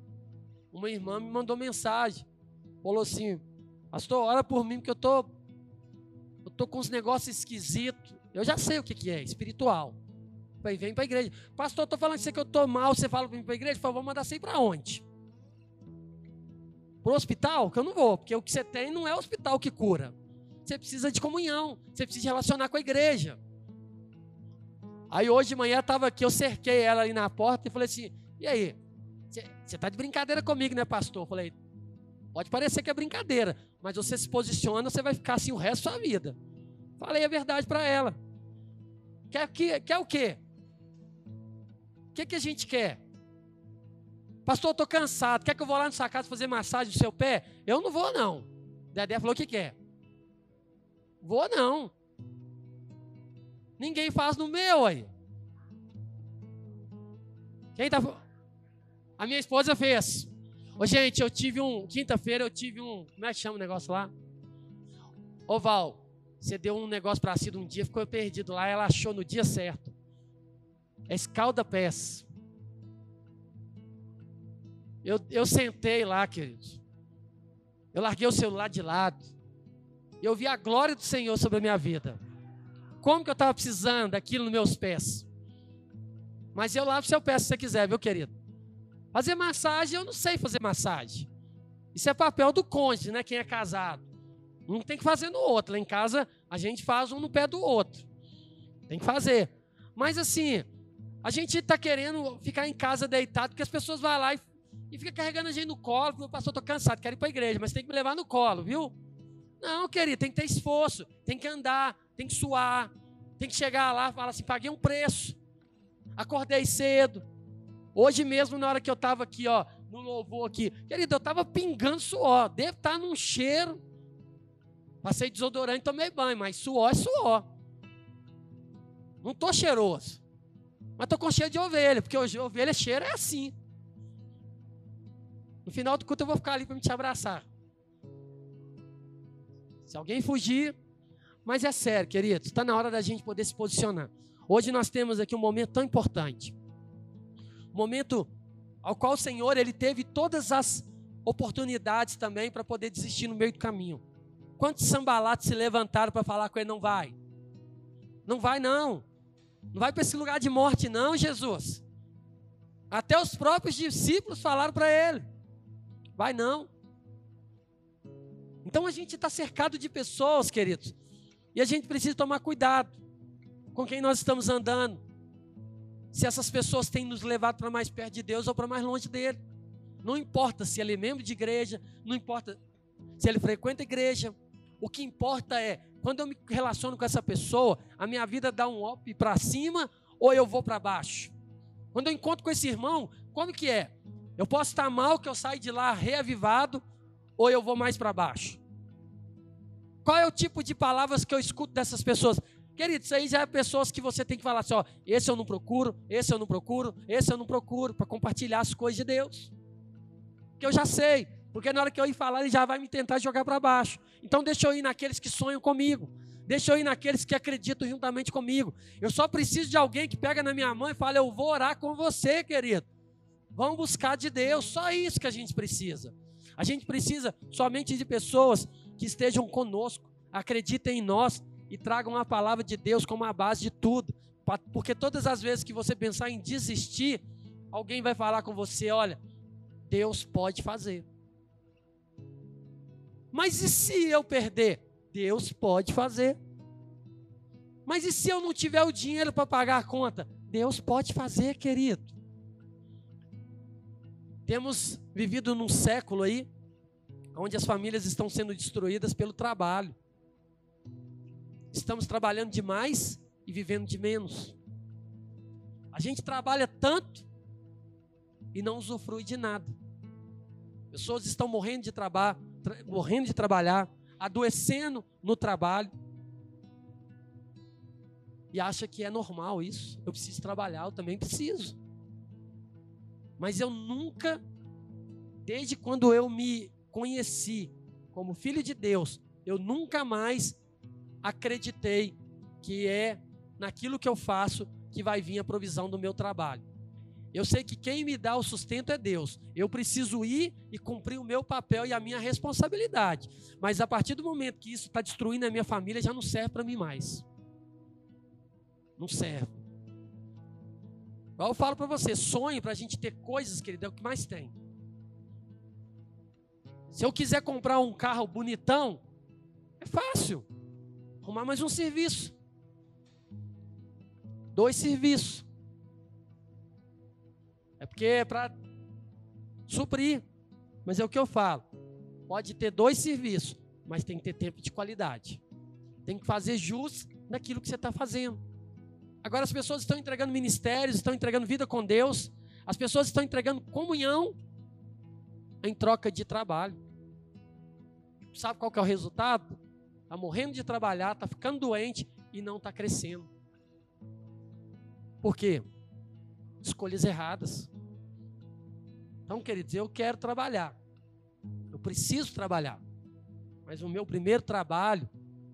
S1: Uma irmã me mandou mensagem. Falou assim: Pastor, ora por mim, porque eu tô, eu tô com uns negócios esquisitos. Eu já sei o que, que é, espiritual. Vem para a igreja. Pastor, eu tô falando que eu tô mal, você fala para mim para a igreja? Falei, vou mandar você para onde? Para o hospital? Que eu não vou, porque o que você tem não é hospital que cura. Você precisa de comunhão, você precisa relacionar com a igreja. Aí hoje de manhã estava aqui, eu cerquei ela ali na porta e falei assim: e aí? Você está de brincadeira comigo, né, pastor? Eu falei: pode parecer que é brincadeira, mas você se posiciona, você vai ficar assim o resto da sua vida. Falei a verdade para ela. Quer, que, quer o quê? O que, que a gente quer? Pastor, eu estou cansado. Quer que eu vou lá na sua casa fazer massagem no seu pé? Eu não vou, não. Dedé falou o que quer. Vou não. Ninguém faz no meu aí. Quem tá. A minha esposa fez. Ô, gente, eu tive um. Quinta-feira eu tive um. Como é que chama o negócio lá? Ô, Val, você deu um negócio para si um dia, ficou perdido lá, ela achou no dia certo. É escalda-pés. Eu, eu sentei lá, queridos. Eu larguei o celular de lado. E eu vi a glória do Senhor sobre a minha vida. Como que eu estava precisando daquilo nos meus pés. Mas eu lavo seu pé se você quiser, viu, querido? Fazer massagem, eu não sei fazer massagem. Isso é papel do cônjuge, né? Quem é casado. Um tem que fazer no outro. Lá em casa, a gente faz um no pé do outro. Tem que fazer. Mas assim, a gente está querendo ficar em casa deitado, porque as pessoas vão lá e, e ficam carregando a gente no colo. Meu pastor, estou cansado, quero ir para a igreja, mas tem que me levar no colo, viu? Não, querido, tem que ter esforço, tem que andar, tem que suar, tem que chegar lá e falar assim: paguei um preço, acordei cedo. Hoje mesmo, na hora que eu estava aqui, ó, no louvor aqui, querido, eu estava pingando suor, deve estar tá num cheiro. Passei desodorante, tomei banho, mas suor é suor. Não estou cheiroso, mas estou com cheiro de ovelha, porque ovelha cheira é assim. No final do culto eu vou ficar ali para me te abraçar. Se alguém fugir, mas é sério, queridos, está na hora da gente poder se posicionar. Hoje nós temos aqui um momento tão importante. Um momento ao qual o Senhor ele teve todas as oportunidades também para poder desistir no meio do caminho. Quantos sambalates se levantaram para falar com ele não vai? Não vai não. Não vai para esse lugar de morte não, Jesus. Até os próprios discípulos falaram para ele: vai não. Então a gente está cercado de pessoas, queridos, e a gente precisa tomar cuidado com quem nós estamos andando. Se essas pessoas têm nos levado para mais perto de Deus ou para mais longe dele. Não importa se ele é membro de igreja, não importa se ele frequenta a igreja. O que importa é, quando eu me relaciono com essa pessoa, a minha vida dá um up para cima ou eu vou para baixo. Quando eu encontro com esse irmão, como que é? Eu posso estar mal que eu saio de lá reavivado ou eu vou mais para baixo? Qual é o tipo de palavras que eu escuto dessas pessoas? Querido, isso aí já é pessoas que você tem que falar assim: ó, esse eu não procuro, esse eu não procuro, esse eu não procuro, para compartilhar as coisas de Deus. Que eu já sei, porque na hora que eu ir falar, ele já vai me tentar jogar para baixo. Então deixa eu ir naqueles que sonham comigo. Deixa eu ir naqueles que acreditam juntamente comigo. Eu só preciso de alguém que pega na minha mão e fala: Eu vou orar com você, querido. Vamos buscar de Deus. Só isso que a gente precisa. A gente precisa somente de pessoas que estejam conosco, acreditem em nós e tragam a palavra de Deus como a base de tudo. Porque todas as vezes que você pensar em desistir, alguém vai falar com você: olha, Deus pode fazer. Mas e se eu perder? Deus pode fazer. Mas e se eu não tiver o dinheiro para pagar a conta? Deus pode fazer, querido. Temos vivido num século aí, onde as famílias estão sendo destruídas pelo trabalho. Estamos trabalhando demais e vivendo de menos. A gente trabalha tanto e não usufrui de nada. Pessoas estão morrendo de trabalho, tra morrendo de trabalhar, adoecendo no trabalho. E acha que é normal isso. Eu preciso trabalhar, eu também preciso. Mas eu nunca, desde quando eu me conheci como filho de Deus, eu nunca mais acreditei que é naquilo que eu faço que vai vir a provisão do meu trabalho. Eu sei que quem me dá o sustento é Deus. Eu preciso ir e cumprir o meu papel e a minha responsabilidade. Mas a partir do momento que isso está destruindo a minha família, já não serve para mim mais. Não serve. Eu falo para você, sonho para a gente ter coisas, querido, é o que mais tem. Se eu quiser comprar um carro bonitão, é fácil. Arrumar mais um serviço. Dois serviços. É porque é para suprir. Mas é o que eu falo. Pode ter dois serviços, mas tem que ter tempo de qualidade. Tem que fazer jus naquilo que você está fazendo. Agora as pessoas estão entregando ministérios, estão entregando vida com Deus. As pessoas estão entregando comunhão em troca de trabalho. Sabe qual que é o resultado? Está morrendo de trabalhar, está ficando doente e não está crescendo. Por quê? Escolhas erradas. Então, queridos, eu quero trabalhar. Eu preciso trabalhar. Mas o meu primeiro trabalho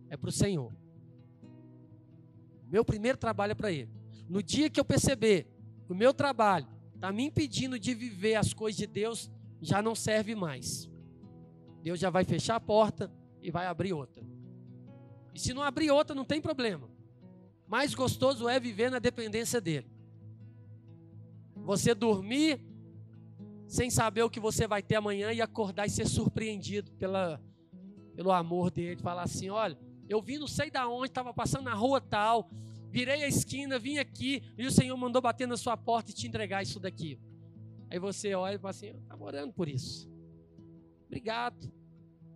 S1: é para o Senhor. Meu primeiro trabalho é para Ele. No dia que eu perceber que o meu trabalho está me impedindo de viver as coisas de Deus, já não serve mais. Deus já vai fechar a porta e vai abrir outra. E se não abrir outra, não tem problema. Mais gostoso é viver na dependência dele. Você dormir sem saber o que você vai ter amanhã e acordar e ser surpreendido pela, pelo amor dele. Falar assim: olha, eu vim não sei da onde, estava passando na rua tal, virei a esquina, vim aqui e o Senhor mandou bater na sua porta e te entregar isso daqui. Aí você olha e fala assim: estava orando por isso. Obrigado.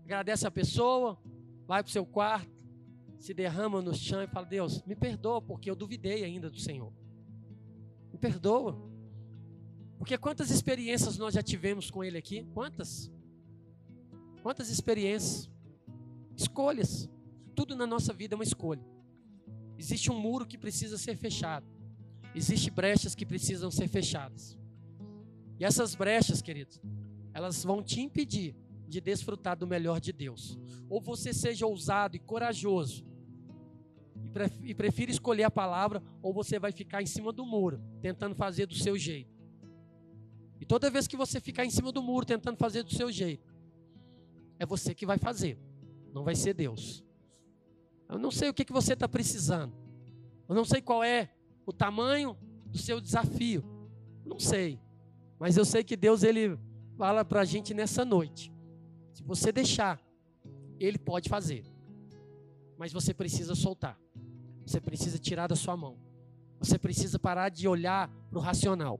S1: Agradece a pessoa, vai para o seu quarto, se derrama no chão e fala: Deus, me perdoa, porque eu duvidei ainda do Senhor. Me perdoa. Porque quantas experiências nós já tivemos com Ele aqui? Quantas? Quantas experiências? Escolhas. Tudo na nossa vida é uma escolha. Existe um muro que precisa ser fechado. Existem brechas que precisam ser fechadas. E essas brechas, queridos, elas vão te impedir de desfrutar do melhor de Deus. Ou você seja ousado e corajoso e prefira escolher a palavra, ou você vai ficar em cima do muro, tentando fazer do seu jeito. E toda vez que você ficar em cima do muro, tentando fazer do seu jeito, é você que vai fazer, não vai ser Deus. Eu não sei o que, que você está precisando, eu não sei qual é o tamanho do seu desafio, não sei, mas eu sei que Deus ele fala para a gente nessa noite. Se você deixar, Ele pode fazer, mas você precisa soltar. Você precisa tirar da sua mão. Você precisa parar de olhar para o racional.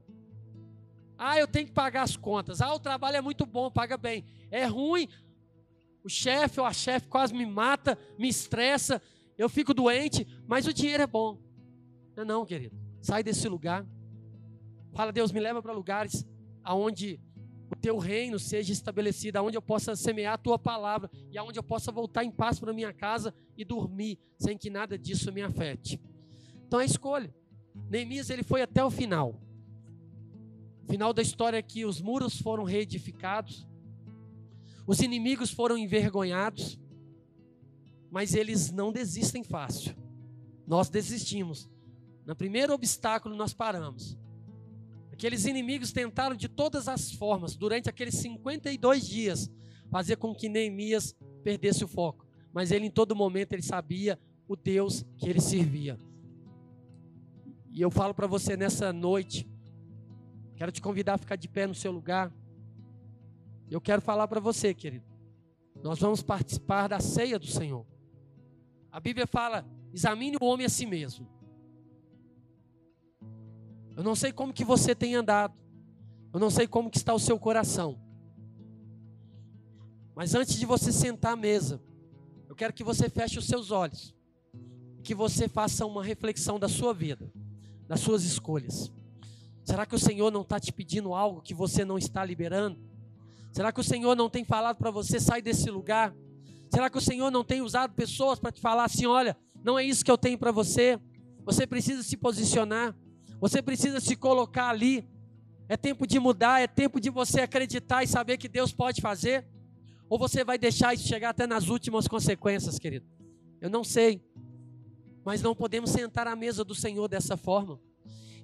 S1: Ah, eu tenho que pagar as contas. Ah, o trabalho é muito bom, paga bem. É ruim, o chefe ou a chefe quase me mata, me estressa, eu fico doente, mas o dinheiro é bom. Não, não, querido. Sai desse lugar. Fala, Deus, me leva para lugares aonde o teu reino seja estabelecido, aonde eu possa semear a tua palavra e aonde eu possa voltar em paz para minha casa e dormir sem que nada disso me afete. Então é escolha. Neemias ele foi até o final. Final da história é que os muros foram reedificados, os inimigos foram envergonhados, mas eles não desistem fácil. Nós desistimos. No primeiro obstáculo nós paramos. Aqueles inimigos tentaram de todas as formas, durante aqueles 52 dias, fazer com que Neemias perdesse o foco. Mas ele, em todo momento, ele sabia o Deus que ele servia. E eu falo para você nessa noite, quero te convidar a ficar de pé no seu lugar. Eu quero falar para você, querido. nós vamos participar da ceia do Senhor. A Bíblia fala: examine o homem a si mesmo. Eu não sei como que você tem andado. Eu não sei como que está o seu coração. Mas antes de você sentar à mesa, eu quero que você feche os seus olhos. E que você faça uma reflexão da sua vida, das suas escolhas. Será que o Senhor não está te pedindo algo que você não está liberando? Será que o Senhor não tem falado para você sair desse lugar? Será que o Senhor não tem usado pessoas para te falar assim: olha, não é isso que eu tenho para você? Você precisa se posicionar, você precisa se colocar ali. É tempo de mudar, é tempo de você acreditar e saber que Deus pode fazer. Ou você vai deixar isso chegar até nas últimas consequências, querido? Eu não sei. Mas não podemos sentar à mesa do Senhor dessa forma.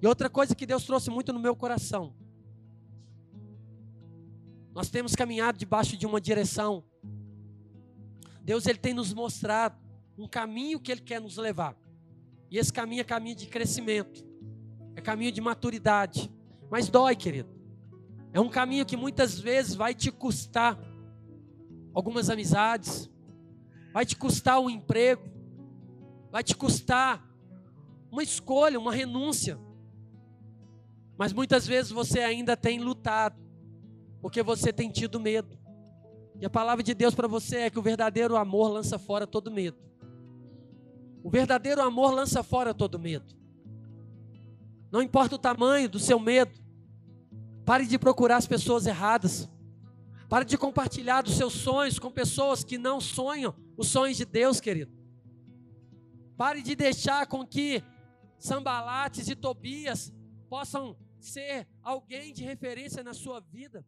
S1: E outra coisa que Deus trouxe muito no meu coração nós temos caminhado debaixo de uma direção. Deus ele tem nos mostrado um caminho que ele quer nos levar. E esse caminho é caminho de crescimento. É caminho de maturidade. Mas dói, querido. É um caminho que muitas vezes vai te custar algumas amizades, vai te custar um emprego, vai te custar uma escolha, uma renúncia. Mas muitas vezes você ainda tem lutado porque você tem tido medo. E a palavra de Deus para você é que o verdadeiro amor lança fora todo medo. O verdadeiro amor lança fora todo medo. Não importa o tamanho do seu medo. Pare de procurar as pessoas erradas. Pare de compartilhar dos seus sonhos com pessoas que não sonham os sonhos de Deus, querido. Pare de deixar com que Sambalates e Tobias possam ser alguém de referência na sua vida.